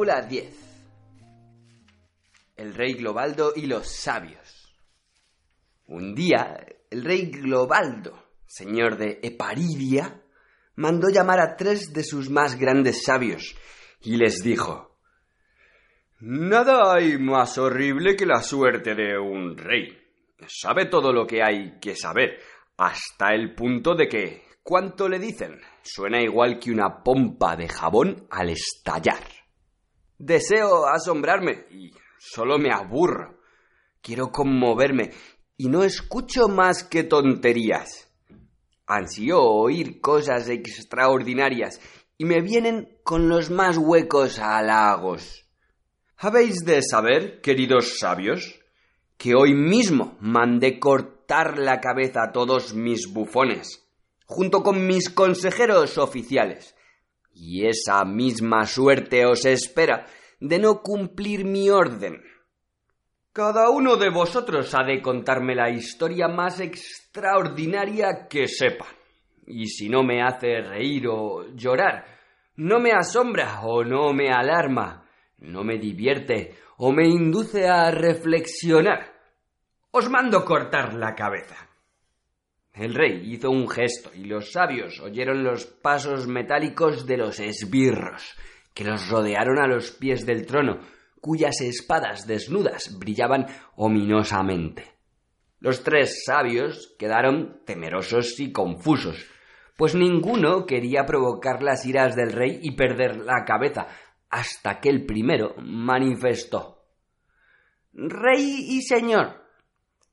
Fábula 10. El rey Globaldo y los sabios. Un día, el rey Globaldo, señor de Eparidia, mandó llamar a tres de sus más grandes sabios y les dijo, Nada hay más horrible que la suerte de un rey. Sabe todo lo que hay que saber, hasta el punto de que, cuanto le dicen, suena igual que una pompa de jabón al estallar. Deseo asombrarme y solo me aburro. Quiero conmoverme y no escucho más que tonterías. Ansío oír cosas extraordinarias y me vienen con los más huecos halagos. Habéis de saber, queridos sabios, que hoy mismo mandé cortar la cabeza a todos mis bufones, junto con mis consejeros oficiales, y esa misma suerte os espera de no cumplir mi orden. Cada uno de vosotros ha de contarme la historia más extraordinaria que sepa. Y si no me hace reír o llorar, no me asombra o no me alarma, no me divierte o me induce a reflexionar, os mando cortar la cabeza. El rey hizo un gesto y los sabios oyeron los pasos metálicos de los esbirros, que los rodearon a los pies del trono, cuyas espadas desnudas brillaban ominosamente. Los tres sabios quedaron temerosos y confusos, pues ninguno quería provocar las iras del rey y perder la cabeza, hasta que el primero manifestó Rey y señor,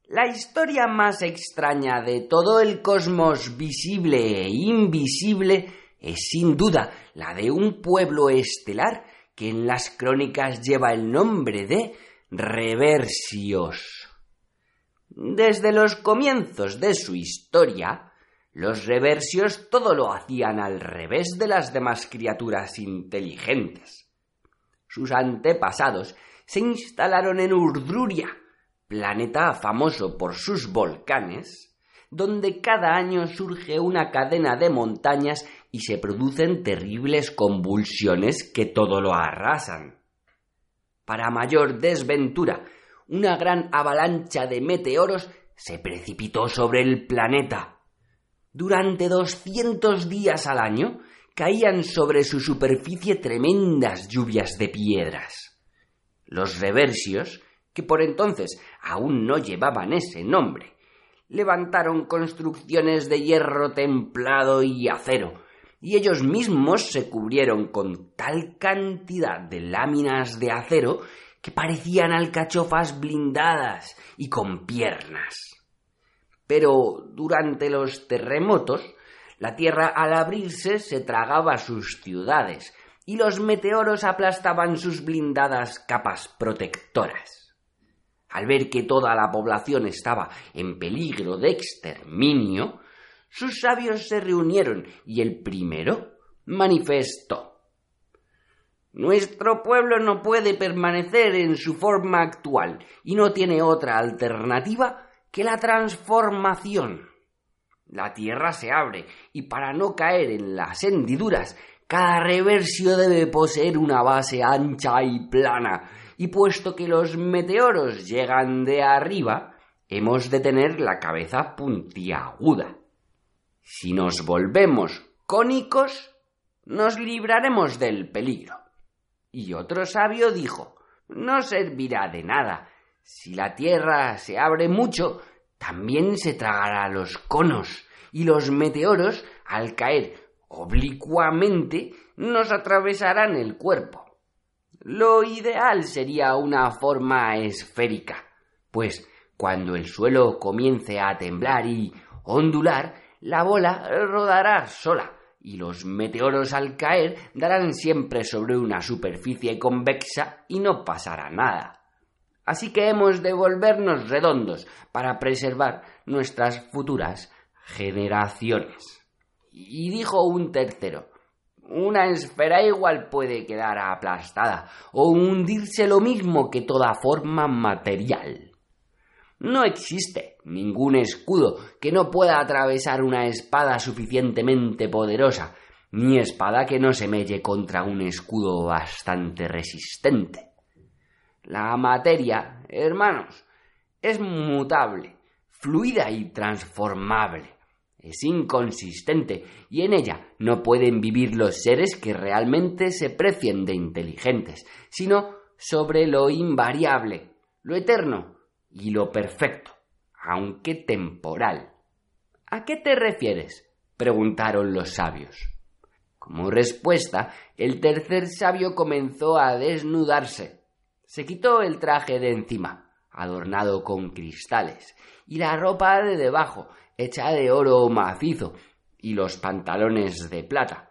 la historia más extraña de todo el cosmos visible e invisible es sin duda la de un pueblo estelar que en las crónicas lleva el nombre de Reversios. Desde los comienzos de su historia, los reversios todo lo hacían al revés de las demás criaturas inteligentes. Sus antepasados se instalaron en Urdruria, planeta famoso por sus volcanes, donde cada año surge una cadena de montañas y se producen terribles convulsiones que todo lo arrasan. Para mayor desventura, una gran avalancha de meteoros se precipitó sobre el planeta. Durante doscientos días al año caían sobre su superficie tremendas lluvias de piedras. Los reversios, que por entonces aún no llevaban ese nombre, levantaron construcciones de hierro templado y acero, y ellos mismos se cubrieron con tal cantidad de láminas de acero que parecían alcachofas blindadas y con piernas. Pero durante los terremotos, la tierra al abrirse se tragaba sus ciudades y los meteoros aplastaban sus blindadas capas protectoras. Al ver que toda la población estaba en peligro de exterminio, sus sabios se reunieron y el primero manifestó Nuestro pueblo no puede permanecer en su forma actual y no tiene otra alternativa que la transformación. La tierra se abre y para no caer en las hendiduras, cada reversio debe poseer una base ancha y plana, y puesto que los meteoros llegan de arriba, hemos de tener la cabeza puntiaguda. Si nos volvemos cónicos, nos libraremos del peligro. Y otro sabio dijo, no servirá de nada. Si la tierra se abre mucho, también se tragará los conos, y los meteoros, al caer oblicuamente, nos atravesarán el cuerpo. Lo ideal sería una forma esférica, pues cuando el suelo comience a temblar y ondular, la bola rodará sola y los meteoros al caer darán siempre sobre una superficie convexa y no pasará nada. Así que hemos de volvernos redondos para preservar nuestras futuras generaciones. Y dijo un tercero, una esfera igual puede quedar aplastada o hundirse lo mismo que toda forma material. No existe ningún escudo que no pueda atravesar una espada suficientemente poderosa, ni espada que no se melle contra un escudo bastante resistente. La materia, hermanos, es mutable, fluida y transformable. Es inconsistente y en ella no pueden vivir los seres que realmente se precien de inteligentes, sino sobre lo invariable, lo eterno y lo perfecto, aunque temporal. ¿A qué te refieres? preguntaron los sabios. Como respuesta, el tercer sabio comenzó a desnudarse. Se quitó el traje de encima, adornado con cristales, y la ropa de debajo, hecha de oro macizo, y los pantalones de plata.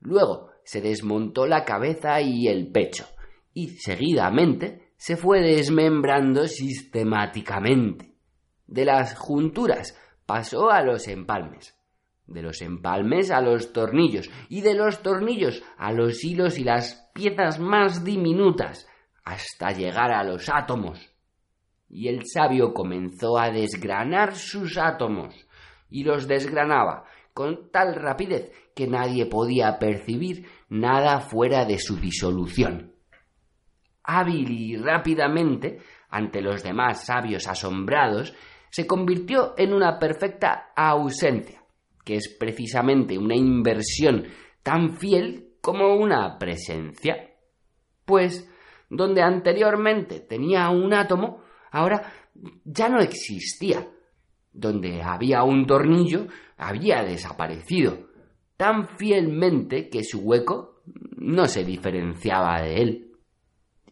Luego se desmontó la cabeza y el pecho, y seguidamente se fue desmembrando sistemáticamente. De las junturas pasó a los empalmes, de los empalmes a los tornillos, y de los tornillos a los hilos y las piezas más diminutas, hasta llegar a los átomos. Y el sabio comenzó a desgranar sus átomos, y los desgranaba con tal rapidez que nadie podía percibir nada fuera de su disolución. Hábil y rápidamente, ante los demás sabios asombrados, se convirtió en una perfecta ausencia, que es precisamente una inversión tan fiel como una presencia. Pues donde anteriormente tenía un átomo, ahora ya no existía. Donde había un tornillo, había desaparecido, tan fielmente que su hueco no se diferenciaba de él.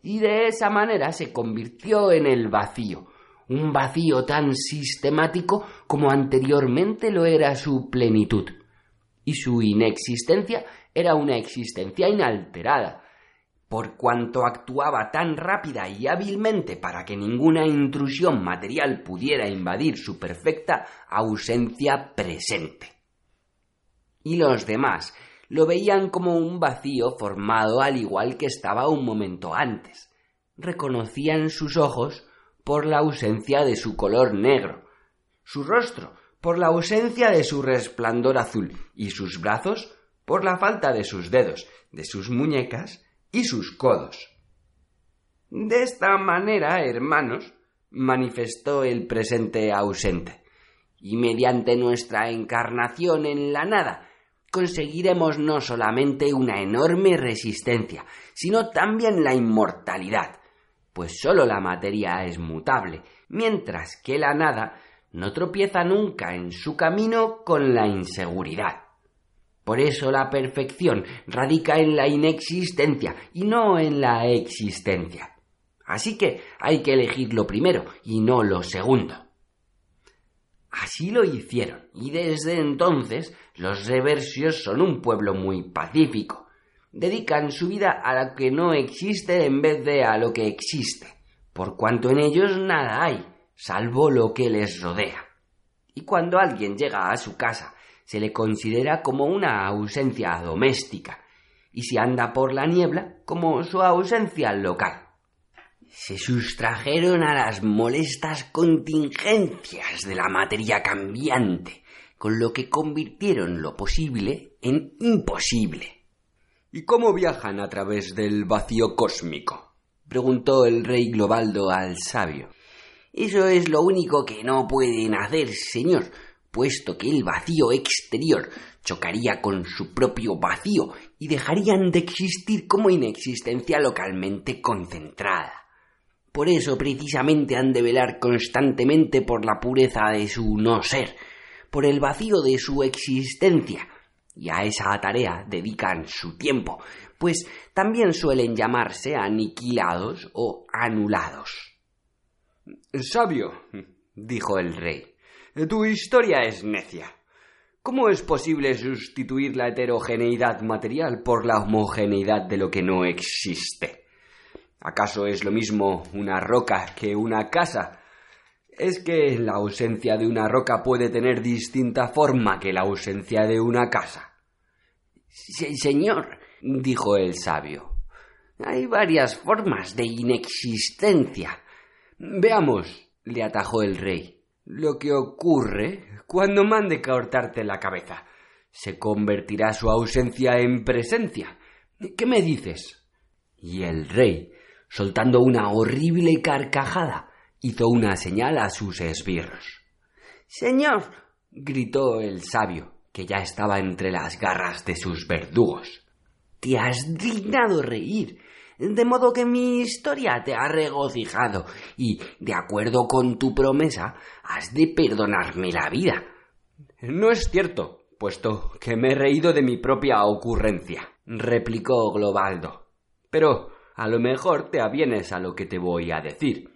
Y de esa manera se convirtió en el vacío, un vacío tan sistemático como anteriormente lo era su plenitud. Y su inexistencia era una existencia inalterada, por cuanto actuaba tan rápida y hábilmente para que ninguna intrusión material pudiera invadir su perfecta ausencia presente. Y los demás lo veían como un vacío formado al igual que estaba un momento antes. Reconocían sus ojos por la ausencia de su color negro, su rostro por la ausencia de su resplandor azul y sus brazos por la falta de sus dedos, de sus muñecas y sus codos. De esta manera, hermanos, manifestó el presente ausente, y mediante nuestra encarnación en la nada, conseguiremos no solamente una enorme resistencia, sino también la inmortalidad, pues sólo la materia es mutable, mientras que la nada no tropieza nunca en su camino con la inseguridad. Por eso la perfección radica en la inexistencia y no en la existencia. Así que hay que elegir lo primero y no lo segundo. Así lo hicieron, y desde entonces los reversios son un pueblo muy pacífico, dedican su vida a lo que no existe en vez de a lo que existe, por cuanto en ellos nada hay, salvo lo que les rodea. Y cuando alguien llega a su casa, se le considera como una ausencia doméstica, y si anda por la niebla, como su ausencia local. Se sustrajeron a las molestas contingencias de la materia cambiante, con lo que convirtieron lo posible en imposible ¿Y cómo viajan a través del vacío cósmico? preguntó el rey Globaldo al sabio. Eso es lo único que no pueden hacer, señor, puesto que el vacío exterior chocaría con su propio vacío y dejarían de existir como inexistencia localmente concentrada. Por eso precisamente han de velar constantemente por la pureza de su no ser, por el vacío de su existencia, y a esa tarea dedican su tiempo, pues también suelen llamarse aniquilados o anulados. Sabio, dijo el rey, tu historia es necia. ¿Cómo es posible sustituir la heterogeneidad material por la homogeneidad de lo que no existe? ¿Acaso es lo mismo una roca que una casa? es que la ausencia de una roca puede tener distinta forma que la ausencia de una casa. Sí, señor, dijo el sabio, hay varias formas de inexistencia. Veamos, le atajó el rey, lo que ocurre cuando mande cortarte la cabeza. se convertirá su ausencia en presencia. ¿Qué me dices? Y el rey, soltando una horrible carcajada, hizo una señal a sus esbirros. Señor, gritó el sabio, que ya estaba entre las garras de sus verdugos. Te has dignado reír, de modo que mi historia te ha regocijado, y, de acuerdo con tu promesa, has de perdonarme la vida. No es cierto, puesto que me he reído de mi propia ocurrencia, replicó Globaldo. Pero a lo mejor te avienes a lo que te voy a decir.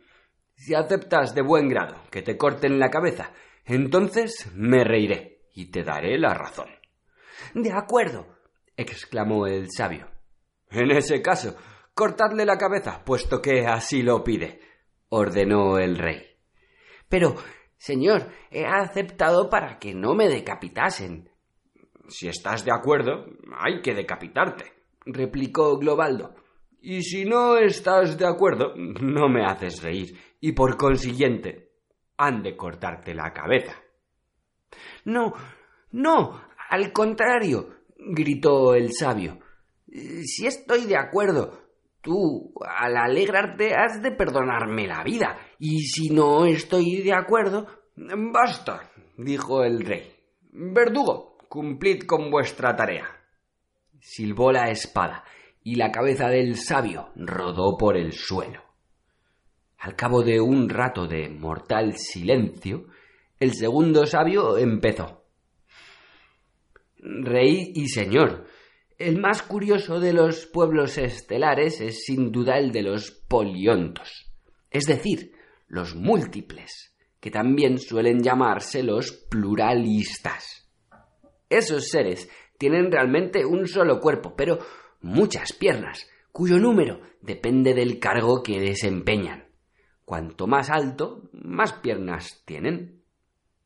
Si aceptas de buen grado que te corten la cabeza, entonces me reiré y te daré la razón. De acuerdo, exclamó el sabio. En ese caso, cortadle la cabeza, puesto que así lo pide, ordenó el rey. Pero, señor, he aceptado para que no me decapitasen. Si estás de acuerdo, hay que decapitarte, replicó Globaldo. Y si no estás de acuerdo, no me haces reír, y por consiguiente, han de cortarte la cabeza. No, no, al contrario, gritó el sabio. Si estoy de acuerdo, tú, al alegrarte, has de perdonarme la vida, y si no estoy de acuerdo. Basta, dijo el rey. Verdugo, cumplid con vuestra tarea. Silbó la espada, y la cabeza del sabio rodó por el suelo. Al cabo de un rato de mortal silencio, el segundo sabio empezó. Rey y señor, el más curioso de los pueblos estelares es sin duda el de los poliontos, es decir, los múltiples, que también suelen llamarse los pluralistas. Esos seres tienen realmente un solo cuerpo, pero muchas piernas, cuyo número depende del cargo que desempeñan. Cuanto más alto, más piernas tienen.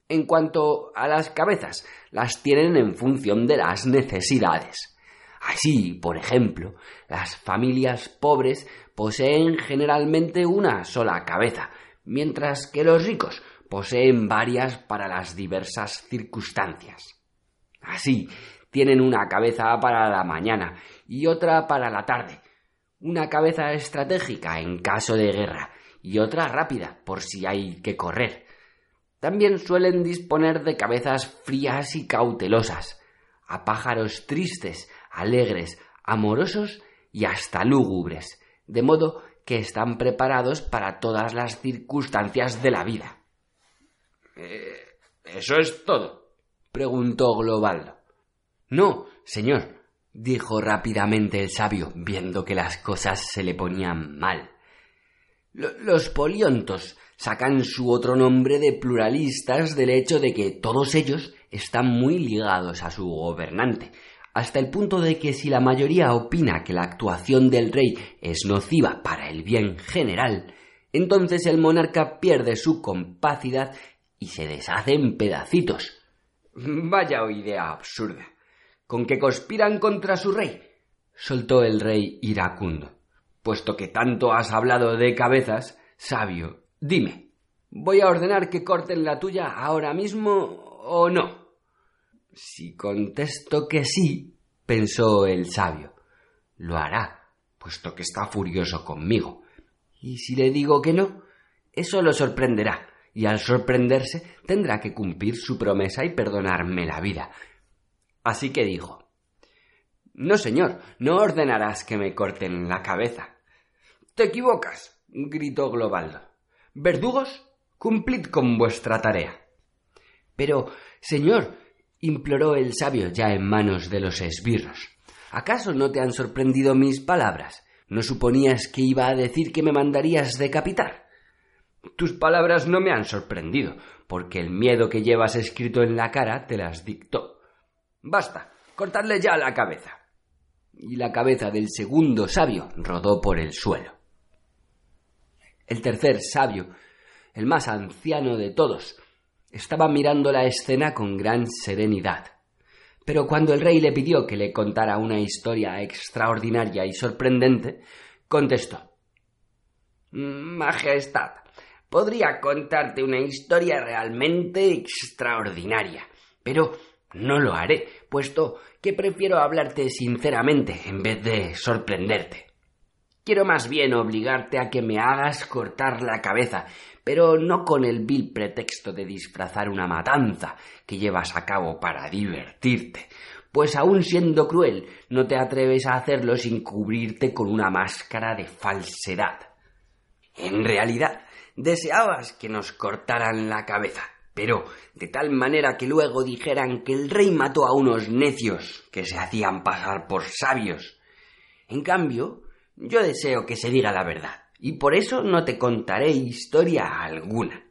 En cuanto a las cabezas, las tienen en función de las necesidades. Así, por ejemplo, las familias pobres poseen generalmente una sola cabeza, mientras que los ricos poseen varias para las diversas circunstancias. Así, tienen una cabeza para la mañana y otra para la tarde, una cabeza estratégica en caso de guerra y otra rápida por si hay que correr. También suelen disponer de cabezas frías y cautelosas, a pájaros tristes, alegres, amorosos y hasta lúgubres, de modo que están preparados para todas las circunstancias de la vida. Eh, ¿Eso es todo? preguntó Globaldo. No, señor, dijo rápidamente el sabio, viendo que las cosas se le ponían mal. Los poliontos sacan su otro nombre de pluralistas del hecho de que todos ellos están muy ligados a su gobernante, hasta el punto de que si la mayoría opina que la actuación del rey es nociva para el bien general, entonces el monarca pierde su compacidad y se deshace en pedacitos. Vaya idea absurda. ¿Con que conspiran contra su rey? soltó el rey iracundo. Puesto que tanto has hablado de cabezas, sabio, dime, ¿voy a ordenar que corten la tuya ahora mismo o no? Si contesto que sí, pensó el sabio, lo hará, puesto que está furioso conmigo. Y si le digo que no, eso lo sorprenderá, y al sorprenderse tendrá que cumplir su promesa y perdonarme la vida, Así que dijo No, señor, no ordenarás que me corten la cabeza. Te equivocas, gritó Globaldo. Verdugos, cumplid con vuestra tarea. Pero, señor, imploró el sabio ya en manos de los esbirros, ¿acaso no te han sorprendido mis palabras? ¿No suponías que iba a decir que me mandarías decapitar? Tus palabras no me han sorprendido, porque el miedo que llevas escrito en la cara te las dictó. Basta, cortadle ya la cabeza. Y la cabeza del segundo sabio rodó por el suelo. El tercer sabio, el más anciano de todos, estaba mirando la escena con gran serenidad. Pero cuando el rey le pidió que le contara una historia extraordinaria y sorprendente, contestó Majestad, podría contarte una historia realmente extraordinaria, pero no lo haré, puesto que prefiero hablarte sinceramente en vez de sorprenderte. Quiero más bien obligarte a que me hagas cortar la cabeza, pero no con el vil pretexto de disfrazar una matanza que llevas a cabo para divertirte, pues aun siendo cruel, no te atreves a hacerlo sin cubrirte con una máscara de falsedad. En realidad, deseabas que nos cortaran la cabeza, pero de tal manera que luego dijeran que el rey mató a unos necios que se hacían pasar por sabios. En cambio, yo deseo que se diga la verdad, y por eso no te contaré historia alguna.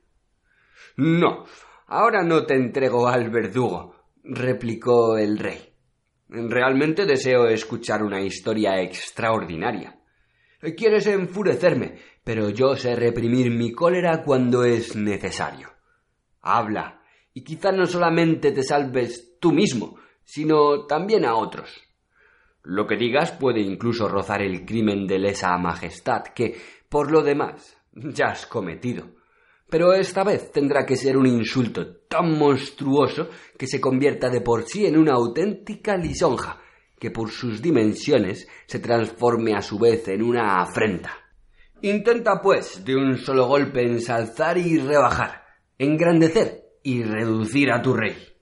No, ahora no te entrego al verdugo, replicó el rey. Realmente deseo escuchar una historia extraordinaria. Quieres enfurecerme, pero yo sé reprimir mi cólera cuando es necesario. Habla, y quizá no solamente te salves tú mismo, sino también a otros. Lo que digas puede incluso rozar el crimen de lesa majestad que, por lo demás, ya has cometido. Pero esta vez tendrá que ser un insulto tan monstruoso que se convierta de por sí en una auténtica lisonja, que por sus dimensiones se transforme a su vez en una afrenta. Intenta, pues, de un solo golpe ensalzar y rebajar, engrandecer y reducir a tu rey.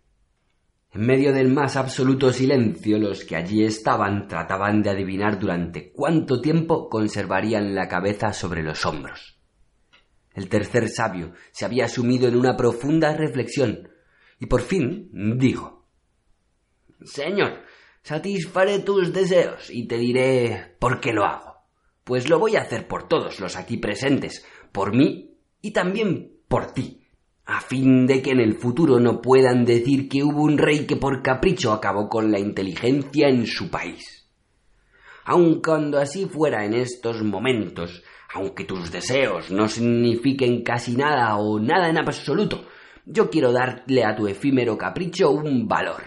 En medio del más absoluto silencio, los que allí estaban trataban de adivinar durante cuánto tiempo conservarían la cabeza sobre los hombros. El tercer sabio se había sumido en una profunda reflexión y por fin dijo Señor, satisfaré tus deseos y te diré por qué lo hago. Pues lo voy a hacer por todos los aquí presentes, por mí y también por ti a fin de que en el futuro no puedan decir que hubo un rey que por capricho acabó con la inteligencia en su país. Aun cuando así fuera en estos momentos, aunque tus deseos no signifiquen casi nada o nada en absoluto, yo quiero darle a tu efímero capricho un valor,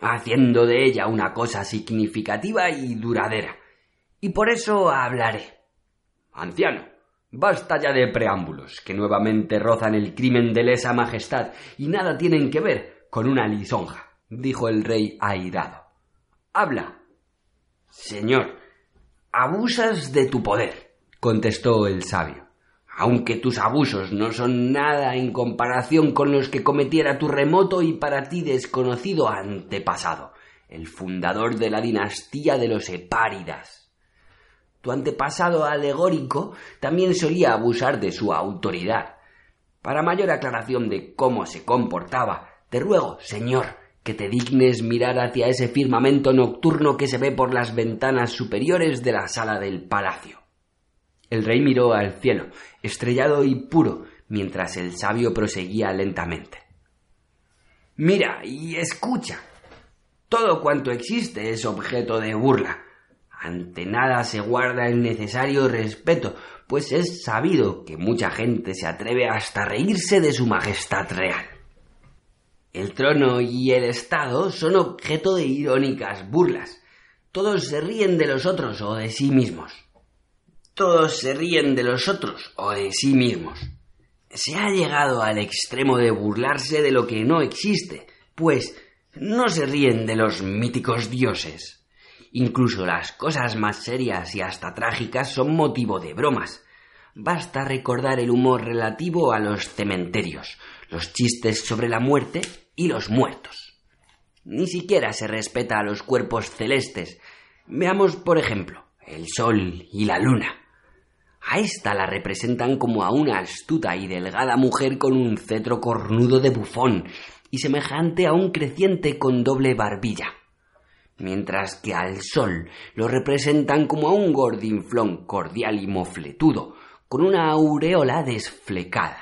haciendo de ella una cosa significativa y duradera. Y por eso hablaré. Anciano, Basta ya de preámbulos, que nuevamente rozan el crimen de lesa majestad y nada tienen que ver con una lisonja, dijo el rey airado. Habla. Señor, abusas de tu poder, contestó el sabio, aunque tus abusos no son nada en comparación con los que cometiera tu remoto y para ti desconocido antepasado, el fundador de la dinastía de los Epáridas. Tu antepasado alegórico también solía abusar de su autoridad. Para mayor aclaración de cómo se comportaba, te ruego, señor, que te dignes mirar hacia ese firmamento nocturno que se ve por las ventanas superiores de la sala del palacio. El rey miró al cielo, estrellado y puro, mientras el sabio proseguía lentamente. Mira y escucha. Todo cuanto existe es objeto de burla. Ante nada se guarda el necesario respeto, pues es sabido que mucha gente se atreve hasta reírse de su majestad real. El trono y el Estado son objeto de irónicas burlas. Todos se ríen de los otros o de sí mismos. Todos se ríen de los otros o de sí mismos. Se ha llegado al extremo de burlarse de lo que no existe, pues no se ríen de los míticos dioses. Incluso las cosas más serias y hasta trágicas son motivo de bromas. Basta recordar el humor relativo a los cementerios, los chistes sobre la muerte y los muertos. Ni siquiera se respeta a los cuerpos celestes. Veamos, por ejemplo, el sol y la luna. A esta la representan como a una astuta y delgada mujer con un cetro cornudo de bufón y semejante a un creciente con doble barbilla mientras que al sol lo representan como a un gordinflón cordial y mofletudo, con una aureola desflecada.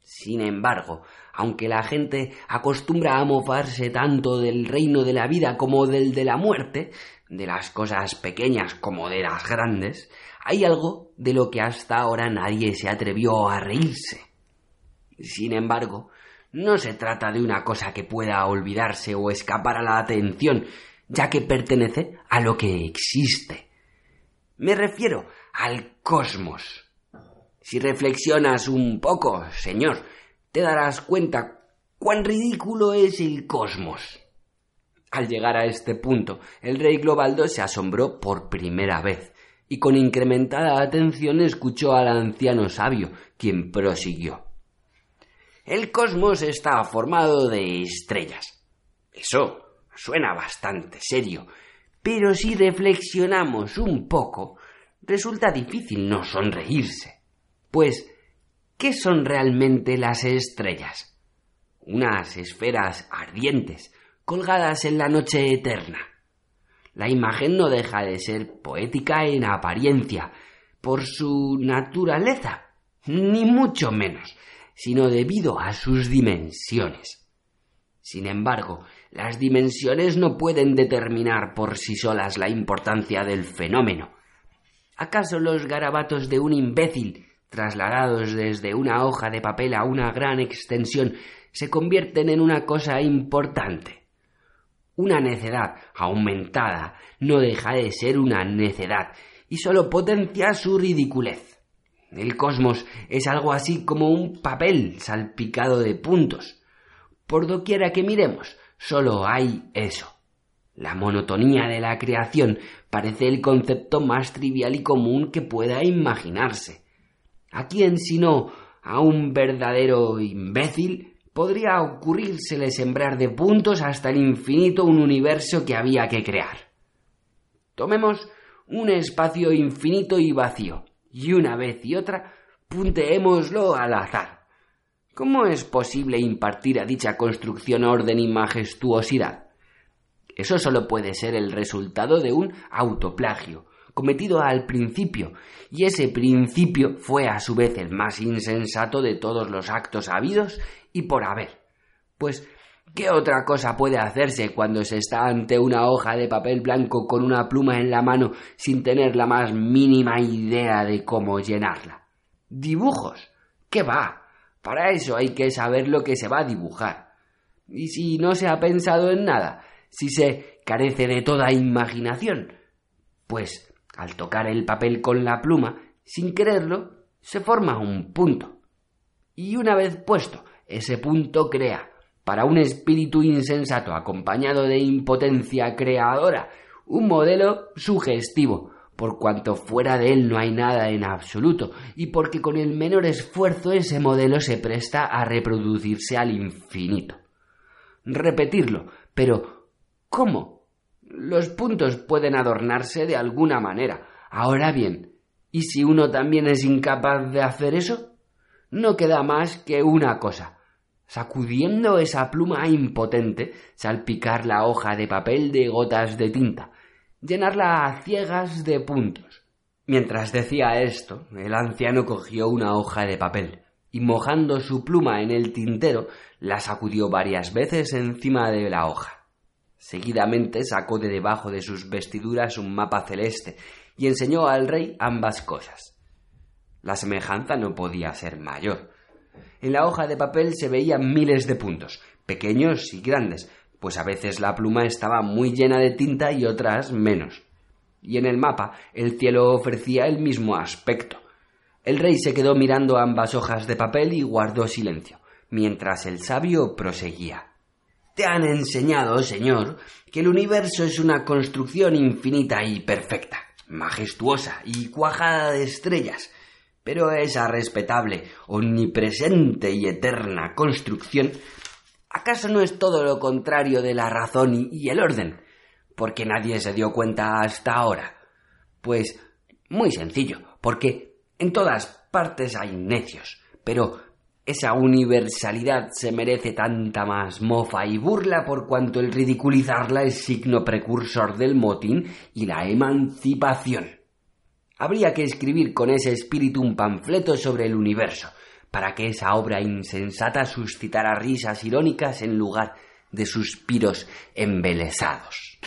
Sin embargo, aunque la gente acostumbra a mofarse tanto del reino de la vida como del de la muerte, de las cosas pequeñas como de las grandes, hay algo de lo que hasta ahora nadie se atrevió a reírse. Sin embargo, no se trata de una cosa que pueda olvidarse o escapar a la atención, ya que pertenece a lo que existe. Me refiero al cosmos. Si reflexionas un poco, señor, te darás cuenta cuán ridículo es el cosmos. Al llegar a este punto, el rey Globaldo se asombró por primera vez y con incrementada atención escuchó al anciano sabio, quien prosiguió. El cosmos está formado de estrellas. Eso suena bastante serio, pero si reflexionamos un poco, resulta difícil no sonreírse. Pues, ¿qué son realmente las estrellas? Unas esferas ardientes, colgadas en la noche eterna. La imagen no deja de ser poética en apariencia, por su naturaleza, ni mucho menos, sino debido a sus dimensiones. Sin embargo, las dimensiones no pueden determinar por sí solas la importancia del fenómeno. ¿Acaso los garabatos de un imbécil, trasladados desde una hoja de papel a una gran extensión, se convierten en una cosa importante? Una necedad aumentada no deja de ser una necedad y sólo potencia su ridiculez. El cosmos es algo así como un papel salpicado de puntos. Por doquiera que miremos, solo hay eso. La monotonía de la creación parece el concepto más trivial y común que pueda imaginarse. ¿A quién sino a un verdadero imbécil podría ocurrírsele sembrar de puntos hasta el infinito un universo que había que crear. Tomemos un espacio infinito y vacío, y una vez y otra punteémoslo al azar. ¿Cómo es posible impartir a dicha construcción orden y majestuosidad? Eso solo puede ser el resultado de un autoplagio, cometido al principio, y ese principio fue a su vez el más insensato de todos los actos habidos y por haber. Pues, ¿qué otra cosa puede hacerse cuando se está ante una hoja de papel blanco con una pluma en la mano sin tener la más mínima idea de cómo llenarla? Dibujos. ¿Qué va? Para eso hay que saber lo que se va a dibujar. Y si no se ha pensado en nada, si se carece de toda imaginación, pues al tocar el papel con la pluma, sin quererlo, se forma un punto. Y una vez puesto ese punto crea, para un espíritu insensato acompañado de impotencia creadora, un modelo sugestivo, por cuanto fuera de él no hay nada en absoluto, y porque con el menor esfuerzo ese modelo se presta a reproducirse al infinito. Repetirlo, pero ¿cómo? Los puntos pueden adornarse de alguna manera. Ahora bien, ¿y si uno también es incapaz de hacer eso? no queda más que una cosa sacudiendo esa pluma impotente, salpicar la hoja de papel de gotas de tinta, llenarla a ciegas de puntos. Mientras decía esto, el anciano cogió una hoja de papel y mojando su pluma en el tintero, la sacudió varias veces encima de la hoja. Seguidamente sacó de debajo de sus vestiduras un mapa celeste y enseñó al rey ambas cosas. La semejanza no podía ser mayor. En la hoja de papel se veían miles de puntos, pequeños y grandes, pues a veces la pluma estaba muy llena de tinta y otras menos. Y en el mapa el cielo ofrecía el mismo aspecto. El rey se quedó mirando ambas hojas de papel y guardó silencio, mientras el sabio proseguía. Te han enseñado, señor, que el universo es una construcción infinita y perfecta, majestuosa y cuajada de estrellas, pero esa respetable, omnipresente y eterna construcción, ¿acaso no es todo lo contrario de la razón y el orden? Porque nadie se dio cuenta hasta ahora. Pues muy sencillo, porque en todas partes hay necios, pero esa universalidad se merece tanta más mofa y burla por cuanto el ridiculizarla es signo precursor del motín y la emancipación. Habría que escribir con ese espíritu un panfleto sobre el universo, para que esa obra insensata suscitara risas irónicas en lugar de suspiros embelesados.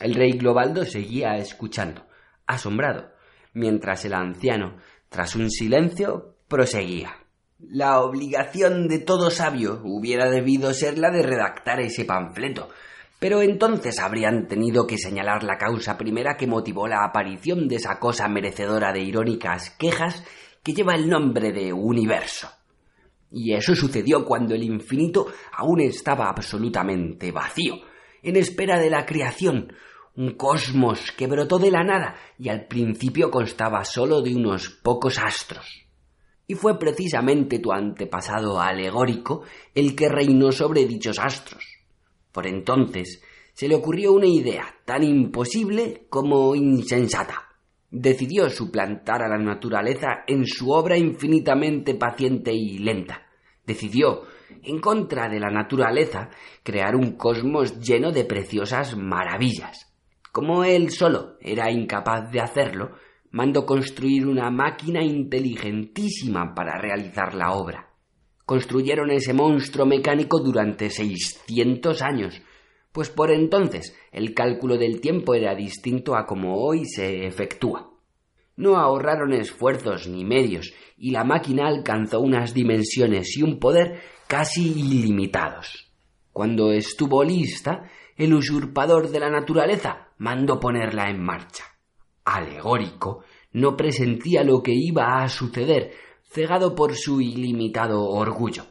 El rey Globaldo seguía escuchando, asombrado, mientras el anciano, tras un silencio, proseguía. La obligación de todo sabio hubiera debido ser la de redactar ese panfleto, pero entonces habrían tenido que señalar la causa primera que motivó la aparición de esa cosa merecedora de irónicas quejas que lleva el nombre de universo. Y eso sucedió cuando el infinito aún estaba absolutamente vacío, en espera de la creación, un cosmos que brotó de la nada y al principio constaba solo de unos pocos astros. Y fue precisamente tu antepasado alegórico el que reinó sobre dichos astros. Por entonces se le ocurrió una idea tan imposible como insensata. Decidió suplantar a la naturaleza en su obra infinitamente paciente y lenta. Decidió en contra de la naturaleza, crear un cosmos lleno de preciosas maravillas. Como él solo era incapaz de hacerlo, mandó construir una máquina inteligentísima para realizar la obra. Construyeron ese monstruo mecánico durante seiscientos años, pues por entonces el cálculo del tiempo era distinto a como hoy se efectúa. No ahorraron esfuerzos ni medios, y la máquina alcanzó unas dimensiones y un poder casi ilimitados. Cuando estuvo lista, el usurpador de la naturaleza mandó ponerla en marcha. Alegórico, no presentía lo que iba a suceder, cegado por su ilimitado orgullo.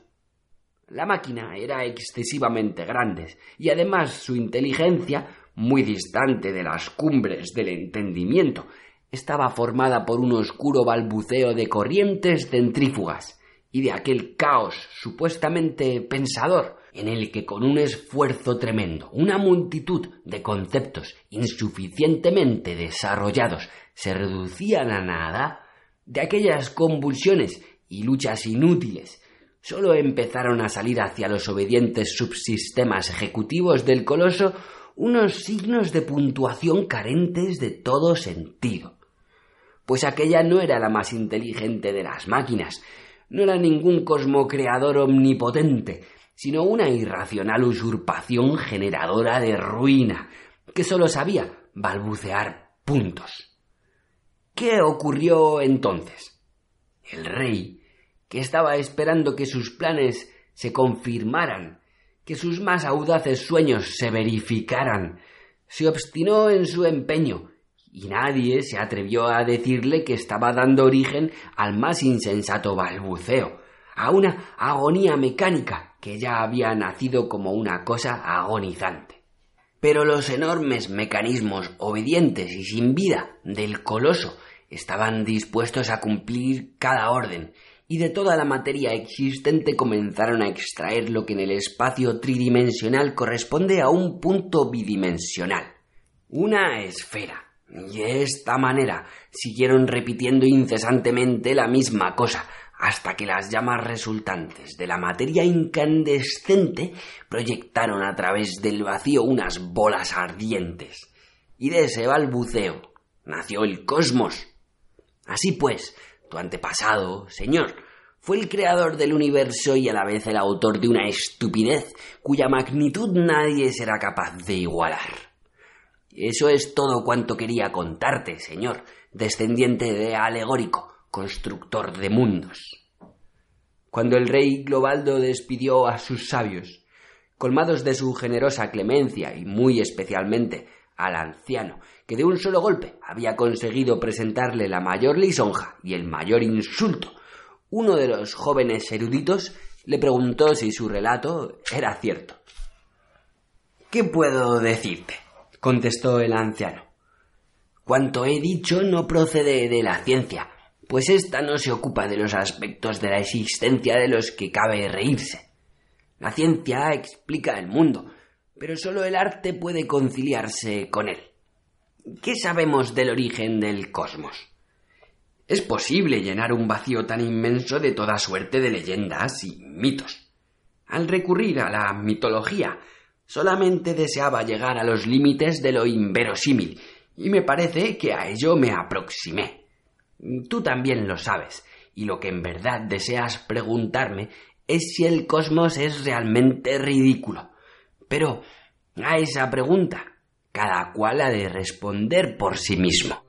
La máquina era excesivamente grande y además su inteligencia, muy distante de las cumbres del entendimiento, estaba formada por un oscuro balbuceo de corrientes centrífugas y de aquel caos supuestamente pensador en el que con un esfuerzo tremendo una multitud de conceptos insuficientemente desarrollados se reducían a nada, de aquellas convulsiones y luchas inútiles, sólo empezaron a salir hacia los obedientes subsistemas ejecutivos del coloso unos signos de puntuación carentes de todo sentido. Pues aquella no era la más inteligente de las máquinas, no era ningún cosmocreador omnipotente, sino una irracional usurpación generadora de ruina, que sólo sabía balbucear puntos. ¿Qué ocurrió entonces? El rey, que estaba esperando que sus planes se confirmaran, que sus más audaces sueños se verificaran, se obstinó en su empeño y nadie se atrevió a decirle que estaba dando origen al más insensato balbuceo, a una agonía mecánica que ya había nacido como una cosa agonizante. Pero los enormes mecanismos obedientes y sin vida del coloso estaban dispuestos a cumplir cada orden, y de toda la materia existente comenzaron a extraer lo que en el espacio tridimensional corresponde a un punto bidimensional, una esfera y de esta manera siguieron repitiendo incesantemente la misma cosa, hasta que las llamas resultantes de la materia incandescente proyectaron a través del vacío unas bolas ardientes. Y de ese balbuceo nació el cosmos. Así pues, tu antepasado, Señor, fue el creador del universo y a la vez el autor de una estupidez cuya magnitud nadie será capaz de igualar. Eso es todo cuanto quería contarte, señor, descendiente de Alegórico, constructor de mundos. Cuando el rey Globaldo despidió a sus sabios, colmados de su generosa clemencia y muy especialmente al anciano, que de un solo golpe había conseguido presentarle la mayor lisonja y el mayor insulto, uno de los jóvenes eruditos le preguntó si su relato era cierto. ¿Qué puedo decirte? contestó el anciano. Cuanto he dicho no procede de la ciencia, pues ésta no se ocupa de los aspectos de la existencia de los que cabe reírse. La ciencia explica el mundo, pero sólo el arte puede conciliarse con él. ¿Qué sabemos del origen del cosmos? Es posible llenar un vacío tan inmenso de toda suerte de leyendas y mitos. Al recurrir a la mitología, Solamente deseaba llegar a los límites de lo inverosímil, y me parece que a ello me aproximé. Tú también lo sabes, y lo que en verdad deseas preguntarme es si el cosmos es realmente ridículo. Pero a esa pregunta, cada cual ha de responder por sí mismo.